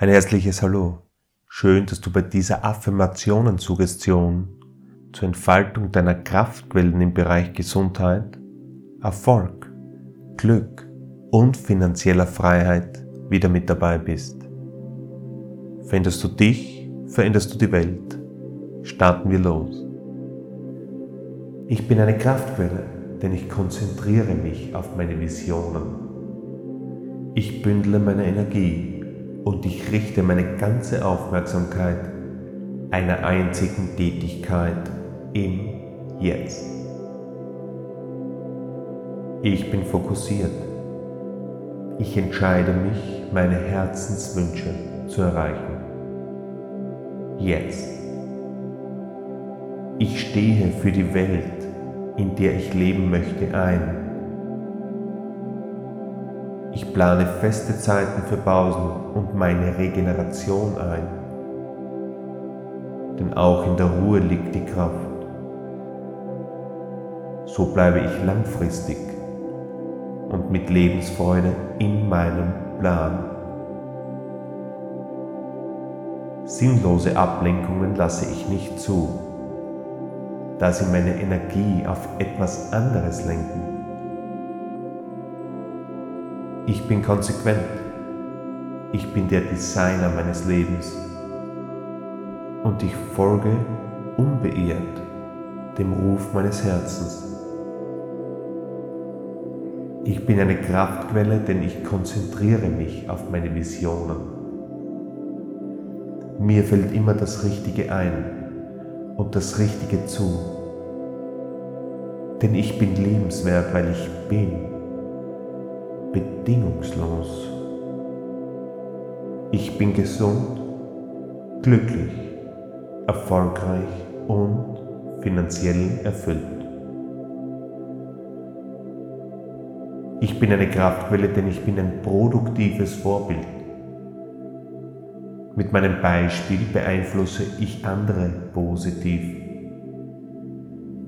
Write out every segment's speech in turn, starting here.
Ein herzliches Hallo. Schön, dass du bei dieser Affirmationen-Suggestion zur Entfaltung deiner Kraftquellen im Bereich Gesundheit, Erfolg, Glück und finanzieller Freiheit wieder mit dabei bist. Veränderst du dich, veränderst du die Welt. Starten wir los. Ich bin eine Kraftquelle, denn ich konzentriere mich auf meine Visionen. Ich bündle meine Energie und ich richte meine ganze Aufmerksamkeit einer einzigen Tätigkeit im Jetzt. Ich bin fokussiert. Ich entscheide mich, meine Herzenswünsche zu erreichen. Jetzt. Ich stehe für die Welt, in der ich leben möchte, ein. Ich plane feste Zeiten für Pausen und meine Regeneration ein. Denn auch in der Ruhe liegt die Kraft. So bleibe ich langfristig und mit Lebensfreude in meinem Plan. Sinnlose Ablenkungen lasse ich nicht zu, da sie meine Energie auf etwas anderes lenken. Ich bin konsequent. Ich bin der Designer meines Lebens. Und ich folge unbeirrt dem Ruf meines Herzens. Ich bin eine Kraftquelle, denn ich konzentriere mich auf meine Visionen. Mir fällt immer das Richtige ein und das Richtige zu. Denn ich bin lebenswert, weil ich bin bedingungslos. Ich bin gesund, glücklich, erfolgreich und finanziell erfüllt. Ich bin eine Kraftquelle, denn ich bin ein produktives Vorbild. Mit meinem Beispiel beeinflusse ich andere positiv.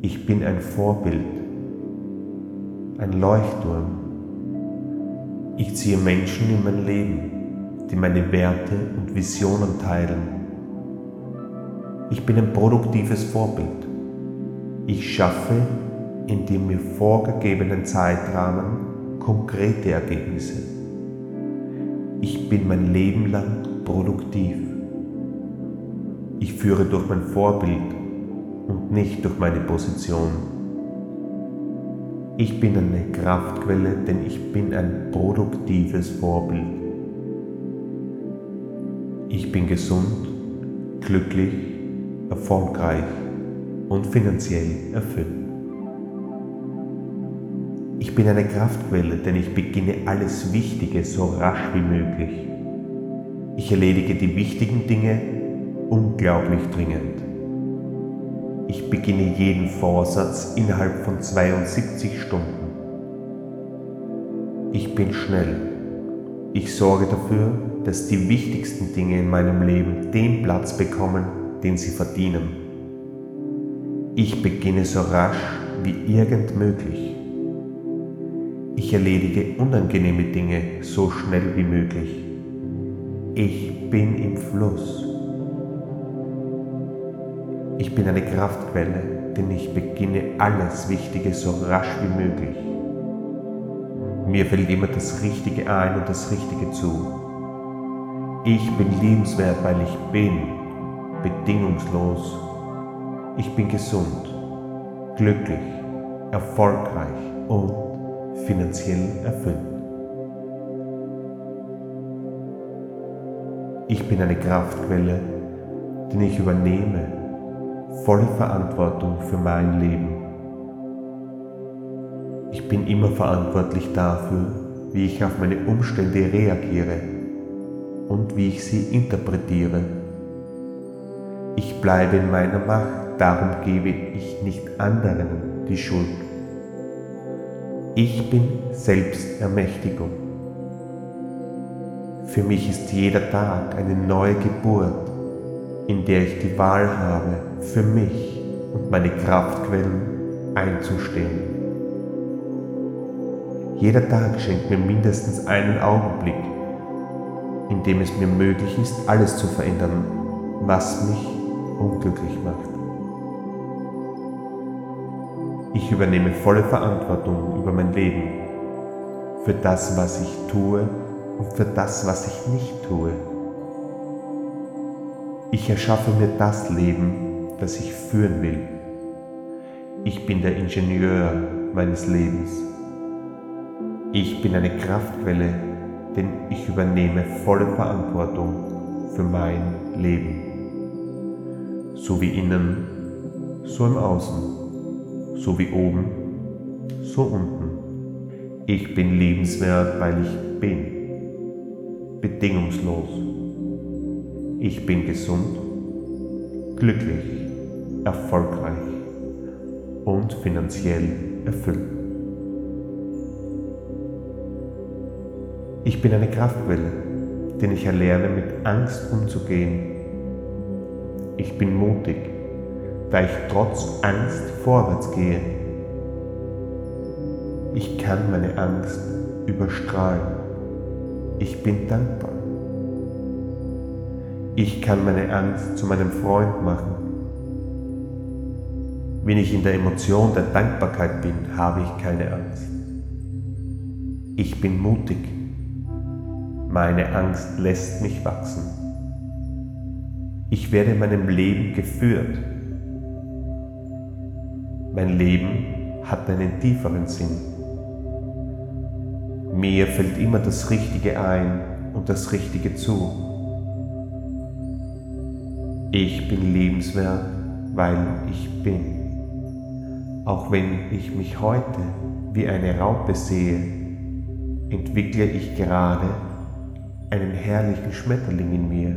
Ich bin ein Vorbild, ein Leuchtturm. Ich ziehe Menschen in mein Leben, die meine Werte und Visionen teilen. Ich bin ein produktives Vorbild. Ich schaffe in dem mir vorgegebenen Zeitrahmen konkrete Ergebnisse. Ich bin mein Leben lang produktiv. Ich führe durch mein Vorbild und nicht durch meine Position. Ich bin eine Kraftquelle, denn ich bin ein produktives Vorbild. Ich bin gesund, glücklich, erfolgreich und finanziell erfüllt. Ich bin eine Kraftquelle, denn ich beginne alles Wichtige so rasch wie möglich. Ich erledige die wichtigen Dinge unglaublich dringend. Ich beginne jeden Vorsatz innerhalb von 72 Stunden. Ich bin schnell. Ich sorge dafür, dass die wichtigsten Dinge in meinem Leben den Platz bekommen, den sie verdienen. Ich beginne so rasch wie irgend möglich. Ich erledige unangenehme Dinge so schnell wie möglich. Ich bin im Fluss. Ich bin eine Kraftquelle, denn ich beginne alles Wichtige so rasch wie möglich. Mir fällt immer das Richtige ein und das Richtige zu. Ich bin liebenswert, weil ich bin, bedingungslos. Ich bin gesund, glücklich, erfolgreich und finanziell erfüllt. Ich bin eine Kraftquelle, denn ich übernehme volle Verantwortung für mein Leben. Ich bin immer verantwortlich dafür, wie ich auf meine Umstände reagiere und wie ich sie interpretiere. Ich bleibe in meiner Macht, darum gebe ich nicht anderen die Schuld. Ich bin Selbstermächtigung. Für mich ist jeder Tag eine neue Geburt, in der ich die Wahl habe, für mich und meine Kraftquellen einzustehen. Jeder Tag schenkt mir mindestens einen Augenblick, in dem es mir möglich ist, alles zu verändern, was mich unglücklich macht. Ich übernehme volle Verantwortung über mein Leben, für das, was ich tue und für das, was ich nicht tue. Ich erschaffe mir das Leben, das ich führen will. Ich bin der Ingenieur meines Lebens. Ich bin eine Kraftquelle, denn ich übernehme volle Verantwortung für mein Leben. So wie innen, so im Außen, so wie oben, so unten. Ich bin liebenswert, weil ich bin. Bedingungslos. Ich bin gesund, glücklich, erfolgreich und finanziell erfüllt. Ich bin eine Kraftquelle, denn ich erlerne mit Angst umzugehen. Ich bin mutig, da ich trotz Angst vorwärts gehe. Ich kann meine Angst überstrahlen. Ich bin dankbar. Ich kann meine Angst zu meinem Freund machen. Wenn ich in der Emotion der Dankbarkeit bin, habe ich keine Angst. Ich bin mutig. Meine Angst lässt mich wachsen. Ich werde in meinem Leben geführt. Mein Leben hat einen tieferen Sinn. Mir fällt immer das Richtige ein und das Richtige zu. Ich bin lebenswert, weil ich bin. Auch wenn ich mich heute wie eine Raupe sehe, entwickle ich gerade einen herrlichen Schmetterling in mir.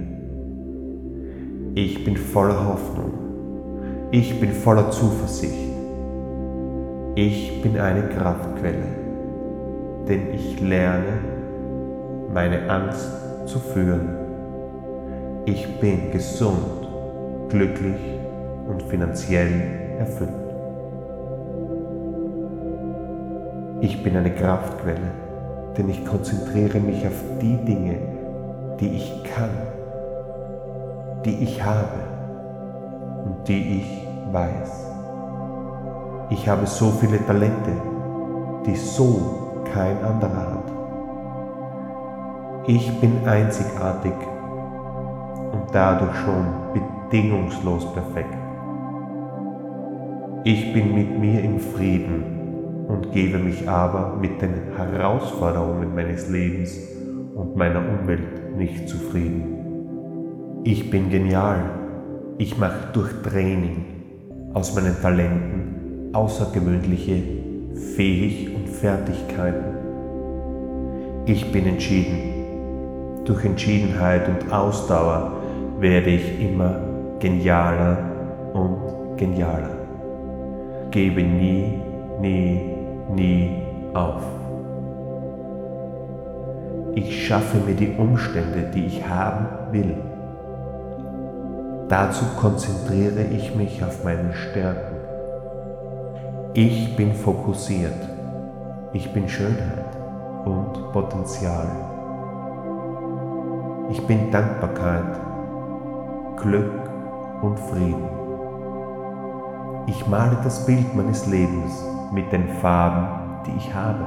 Ich bin voller Hoffnung. Ich bin voller Zuversicht. Ich bin eine Kraftquelle, denn ich lerne, meine Angst zu führen. Ich bin gesund, glücklich und finanziell erfüllt. Ich bin eine Kraftquelle denn ich konzentriere mich auf die Dinge, die ich kann, die ich habe und die ich weiß. Ich habe so viele Talente, die so kein anderer hat. Ich bin einzigartig und dadurch schon bedingungslos perfekt. Ich bin mit mir im Frieden und gebe mich aber mit den Herausforderungen meines Lebens und meiner Umwelt nicht zufrieden. Ich bin genial. Ich mache durch Training aus meinen Talenten außergewöhnliche Fähig und Fertigkeiten. Ich bin entschieden. Durch Entschiedenheit und Ausdauer werde ich immer genialer und genialer. Gebe nie, nie nie auf. Ich schaffe mir die Umstände, die ich haben will. Dazu konzentriere ich mich auf meine Stärken. Ich bin fokussiert. Ich bin Schönheit und Potenzial. Ich bin Dankbarkeit, Glück und Frieden. Ich male das Bild meines Lebens mit den Farben, die ich habe.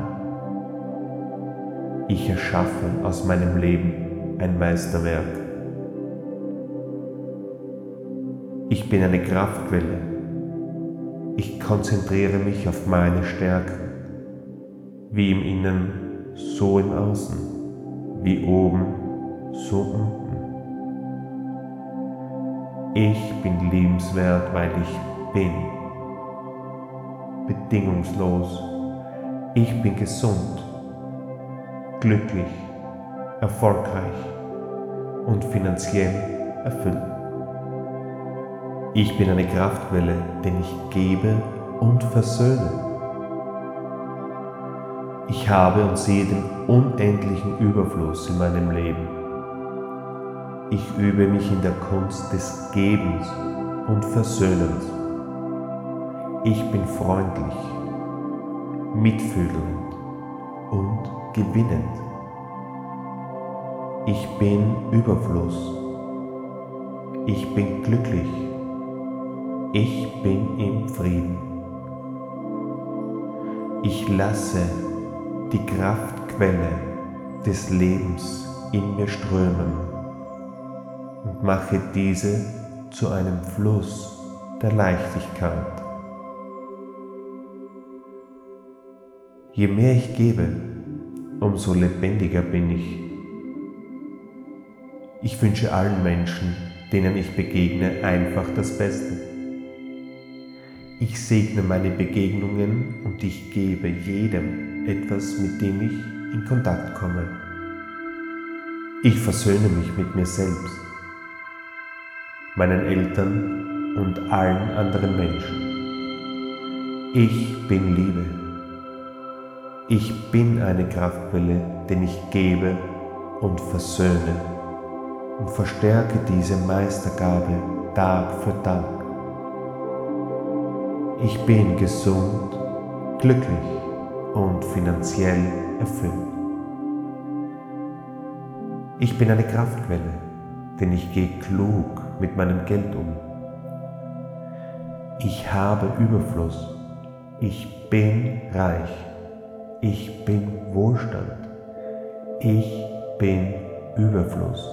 Ich erschaffe aus meinem Leben ein Meisterwerk. Ich bin eine Kraftquelle. Ich konzentriere mich auf meine Stärken, wie im Innen, so im Außen, wie oben, so unten. Ich bin liebenswert, weil ich bin bedingungslos. Ich bin gesund, glücklich, erfolgreich und finanziell erfüllt. Ich bin eine Kraftquelle, denn ich gebe und versöhne. Ich habe und sehe den unendlichen Überfluss in meinem Leben. Ich übe mich in der Kunst des Gebens und Versöhnens. Ich bin freundlich, mitfühlend und gewinnend. Ich bin Überfluss. Ich bin glücklich. Ich bin im Frieden. Ich lasse die Kraftquelle des Lebens in mir strömen und mache diese zu einem Fluss der Leichtigkeit. Je mehr ich gebe, umso lebendiger bin ich. Ich wünsche allen Menschen, denen ich begegne, einfach das Beste. Ich segne meine Begegnungen und ich gebe jedem etwas, mit dem ich in Kontakt komme. Ich versöhne mich mit mir selbst, meinen Eltern und allen anderen Menschen. Ich bin Liebe. Ich bin eine Kraftquelle, denn ich gebe und versöhne und verstärke diese Meistergabe Tag für Tag. Ich bin gesund, glücklich und finanziell erfüllt. Ich bin eine Kraftquelle, denn ich gehe klug mit meinem Geld um. Ich habe Überfluss. Ich bin reich. Ich bin Wohlstand. Ich bin Überfluss.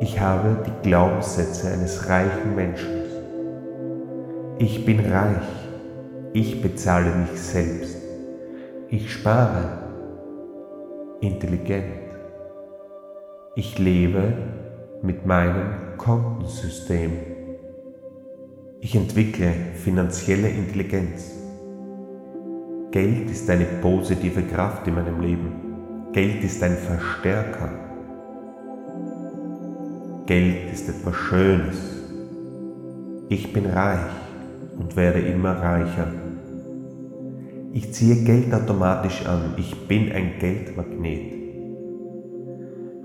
Ich habe die Glaubenssätze eines reichen Menschen ich bin reich, ich bezahle mich selbst, ich spare intelligent, ich lebe mit meinem Kontensystem, ich entwickle finanzielle Intelligenz. Geld ist eine positive Kraft in meinem Leben. Geld ist ein Verstärker. Geld ist etwas Schönes. Ich bin reich und werde immer reicher. Ich ziehe Geld automatisch an. Ich bin ein Geldmagnet.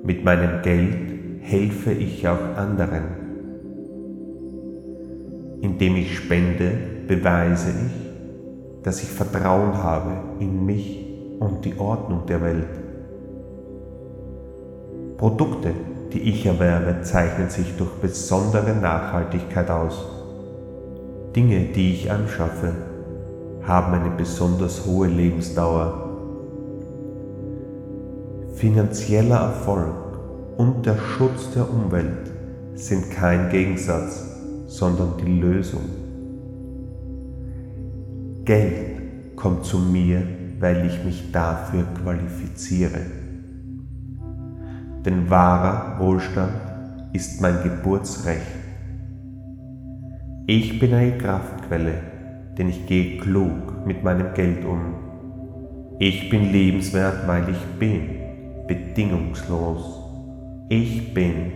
Mit meinem Geld helfe ich auch anderen. Indem ich spende, beweise ich, dass ich Vertrauen habe in mich und die Ordnung der Welt. Produkte, die ich erwerbe, zeichnen sich durch besondere Nachhaltigkeit aus. Dinge, die ich anschaffe, haben eine besonders hohe Lebensdauer. Finanzieller Erfolg und der Schutz der Umwelt sind kein Gegensatz, sondern die Lösung. Geld kommt zu mir, weil ich mich dafür qualifiziere. Denn wahrer Wohlstand ist mein Geburtsrecht. Ich bin eine Kraftquelle, denn ich gehe klug mit meinem Geld um. Ich bin lebenswert, weil ich bin, bedingungslos. Ich bin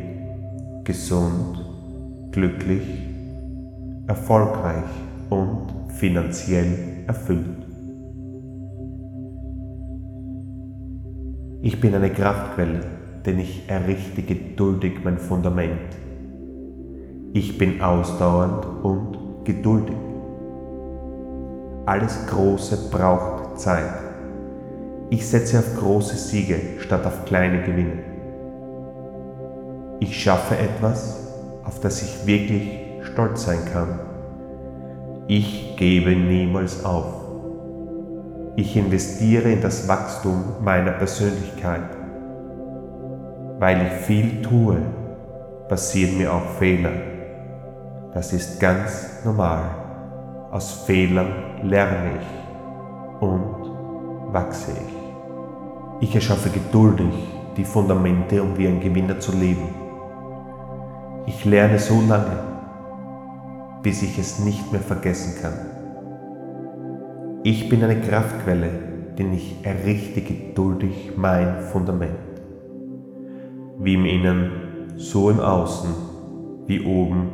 gesund, glücklich, erfolgreich und finanziell erfüllt. Ich bin eine Kraftquelle, denn ich errichte geduldig mein Fundament ich bin ausdauernd und geduldig. Alles Große braucht Zeit. Ich setze auf große Siege statt auf kleine Gewinne. Ich schaffe etwas, auf das ich wirklich stolz sein kann. Ich gebe niemals auf. Ich investiere in das Wachstum meiner Persönlichkeit. Weil ich viel tue, passieren mir auch Fehler. Das ist ganz normal. Aus Fehlern lerne ich und wachse ich. Ich erschaffe geduldig die Fundamente, um wie ein Gewinner zu leben. Ich lerne so lange, bis ich es nicht mehr vergessen kann. Ich bin eine Kraftquelle, denn ich errichte geduldig mein Fundament. Wie im Innen, so im Außen, wie oben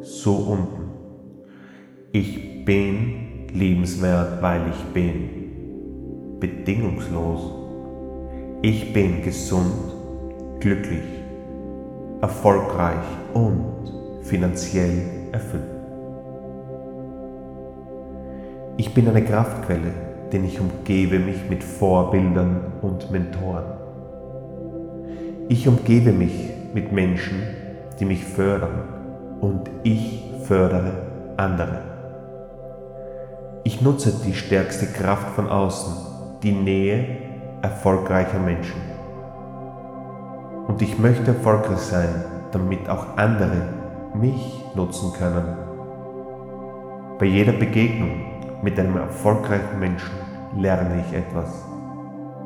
so unten. Ich bin liebenswert, weil ich bin. Bedingungslos. Ich bin gesund, glücklich, erfolgreich und finanziell erfüllt. Ich bin eine Kraftquelle, denn ich umgebe mich mit Vorbildern und Mentoren. Ich umgebe mich mit Menschen, die mich fördern und ich fördere andere. Ich nutze die stärkste Kraft von außen, die Nähe erfolgreicher Menschen. Und ich möchte erfolgreich sein, damit auch andere mich nutzen können. Bei jeder Begegnung mit einem erfolgreichen Menschen lerne ich etwas.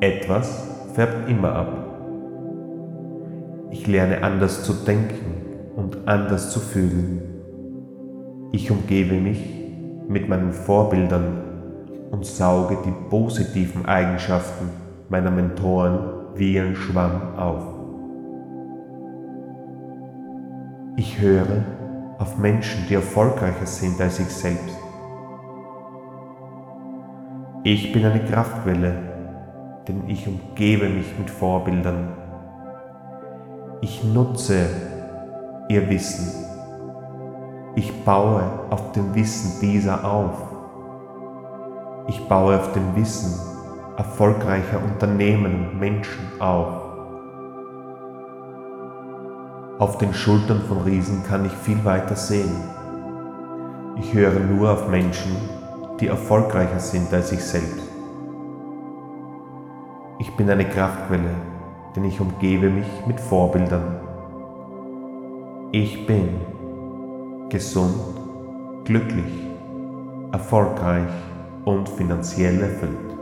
Etwas färbt immer ab. Ich lerne anders zu denken und anders zu fühlen. Ich umgebe mich mit meinen Vorbildern und sauge die positiven Eigenschaften meiner Mentoren wie ein Schwamm auf. Ich höre auf Menschen, die erfolgreicher sind als ich selbst. Ich bin eine Kraftquelle, denn ich umgebe mich mit Vorbildern. Ich nutze ihr Wissen. Ich baue auf dem Wissen dieser auf. Ich baue auf dem Wissen erfolgreicher Unternehmen und Menschen auf. Auf den Schultern von Riesen kann ich viel weiter sehen. Ich höre nur auf Menschen, die erfolgreicher sind als ich selbst. Ich bin eine Kraftquelle, denn ich umgebe mich mit Vorbildern. Ich bin gesund, glücklich, erfolgreich und finanziell erfüllt.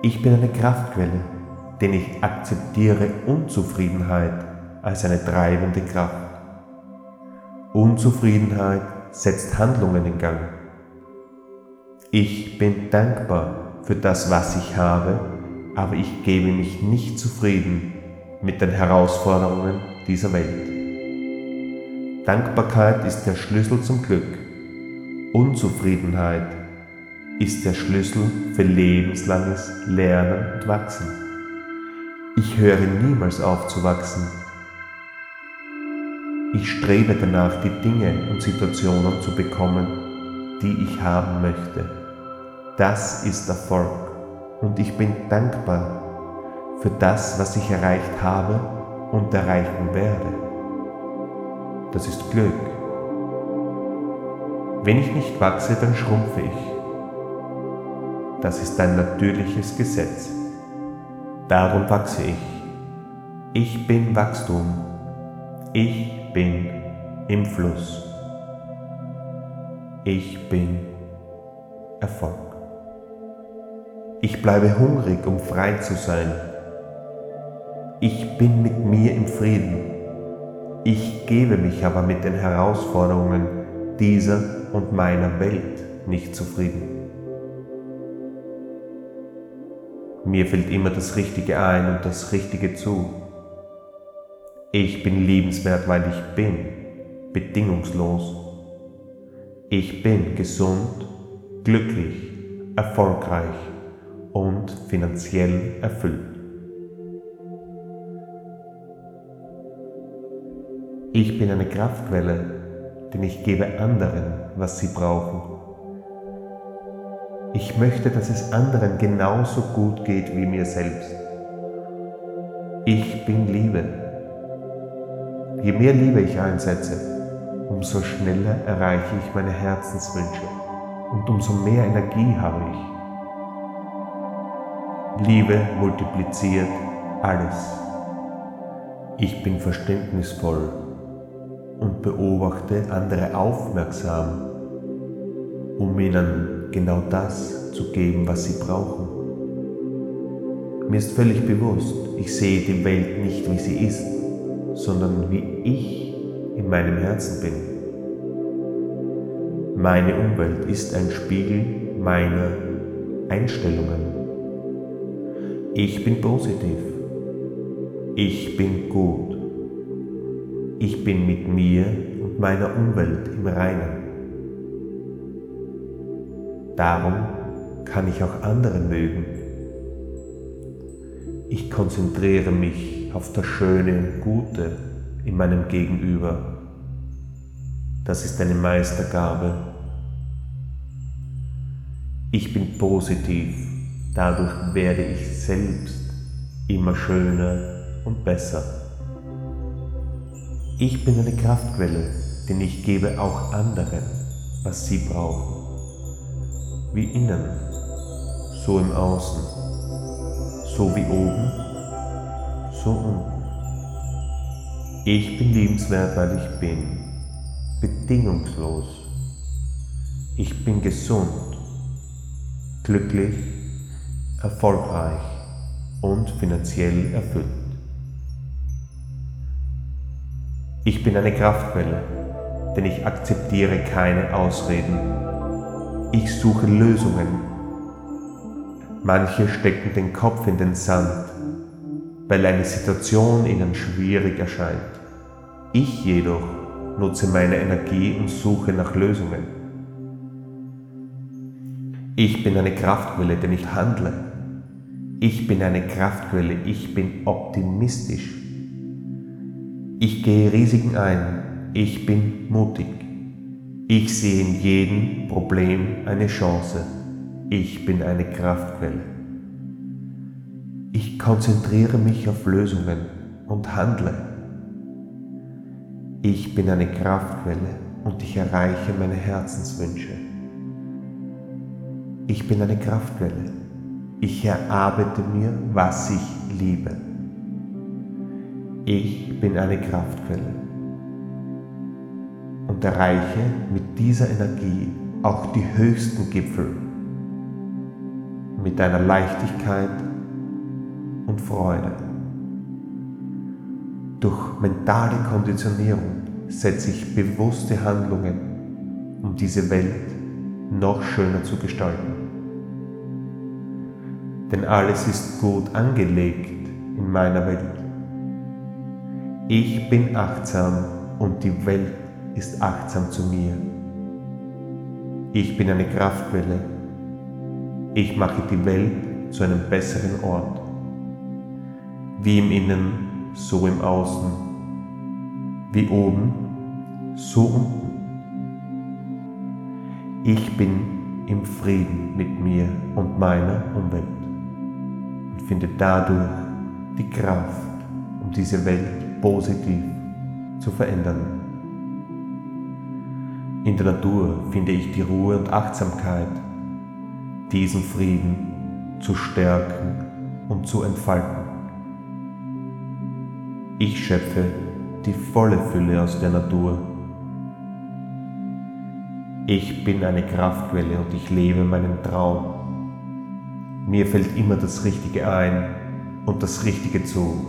Ich bin eine Kraftquelle, denn ich akzeptiere Unzufriedenheit als eine treibende Kraft. Unzufriedenheit setzt Handlungen in Gang. Ich bin dankbar für das, was ich habe, aber ich gebe mich nicht zufrieden mit den Herausforderungen dieser Welt. Dankbarkeit ist der Schlüssel zum Glück. Unzufriedenheit ist der Schlüssel für lebenslanges Lernen und Wachsen. Ich höre niemals auf zu wachsen. Ich strebe danach, die Dinge und Situationen zu bekommen, die ich haben möchte. Das ist Erfolg und ich bin dankbar für das, was ich erreicht habe und erreichen werde. Das ist Glück. Wenn ich nicht wachse, dann schrumpfe ich. Das ist ein natürliches Gesetz. Darum wachse ich. Ich bin Wachstum. Ich bin im Fluss. Ich bin Erfolg. Ich bleibe hungrig, um frei zu sein. Ich bin mit mir im Frieden. Ich gebe mich aber mit den Herausforderungen dieser und meiner Welt nicht zufrieden. Mir fällt immer das Richtige ein und das Richtige zu. Ich bin liebenswert, weil ich bin, bedingungslos. Ich bin gesund, glücklich, erfolgreich und finanziell erfüllt. Ich bin eine Kraftquelle, denn ich gebe anderen, was sie brauchen ich möchte, dass es anderen genauso gut geht wie mir selbst. Ich bin Liebe. Je mehr Liebe ich einsetze, umso schneller erreiche ich meine Herzenswünsche und umso mehr Energie habe ich. Liebe multipliziert alles. Ich bin verständnisvoll und beobachte andere aufmerksam, um ihnen genau das zu geben, was sie brauchen. Mir ist völlig bewusst, ich sehe die Welt nicht, wie sie ist, sondern wie ich in meinem Herzen bin. Meine Umwelt ist ein Spiegel meiner Einstellungen. Ich bin positiv. Ich bin gut. Ich bin mit mir und meiner Umwelt im Reinen. Darum kann ich auch andere mögen. Ich konzentriere mich auf das Schöne und Gute in meinem Gegenüber. Das ist eine Meistergabe. Ich bin positiv, dadurch werde ich selbst immer schöner und besser. Ich bin eine Kraftquelle, denn ich gebe auch anderen, was sie brauchen. Wie innen, so im Außen, so wie oben, so unten. Ich bin liebenswert, weil ich bin, bedingungslos. Ich bin gesund, glücklich, erfolgreich und finanziell erfüllt. Ich bin eine Kraftquelle, denn ich akzeptiere keine Ausreden. Ich suche Lösungen. Manche stecken den Kopf in den Sand, weil eine Situation ihnen schwierig erscheint. Ich jedoch nutze meine Energie und suche nach Lösungen. Ich bin eine Kraftquelle, denn ich handle. Ich bin eine Kraftquelle, ich bin optimistisch. Ich gehe Risiken ein, ich bin mutig. Ich sehe in jedem Problem eine Chance. Ich bin eine Kraftquelle. Ich konzentriere mich auf Lösungen und handle. Ich bin eine Kraftquelle und ich erreiche meine Herzenswünsche. Ich bin eine Kraftquelle. Ich erarbeite mir, was ich liebe. Ich bin eine Kraftquelle und erreiche mit dieser Energie auch die höchsten Gipfel mit einer Leichtigkeit und Freude. Durch mentale Konditionierung setze ich bewusste Handlungen, um diese Welt noch schöner zu gestalten. Denn alles ist gut angelegt in meiner Welt. Ich bin achtsam und die Welt ist achtsam zu mir. Ich bin eine Kraftquelle. Ich mache die Welt zu einem besseren Ort. Wie im Innen, so im Außen. Wie oben, so unten. Ich bin im Frieden mit mir und meiner Umwelt und finde dadurch die Kraft, um diese Welt positiv zu verändern. In der Natur finde ich die Ruhe und Achtsamkeit, diesen Frieden zu stärken und zu entfalten. Ich schöpfe die volle Fülle aus der Natur ich bin eine Kraftquelle und ich lebe meinen Traum. Mir fällt immer das Richtige ein und das Richtige zu.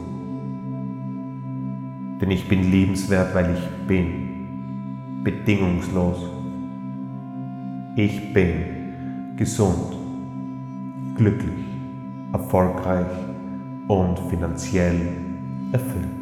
Denn ich bin liebenswert, weil ich bin, bedingungslos. Ich bin gesund, glücklich, erfolgreich und finanziell erfüllt.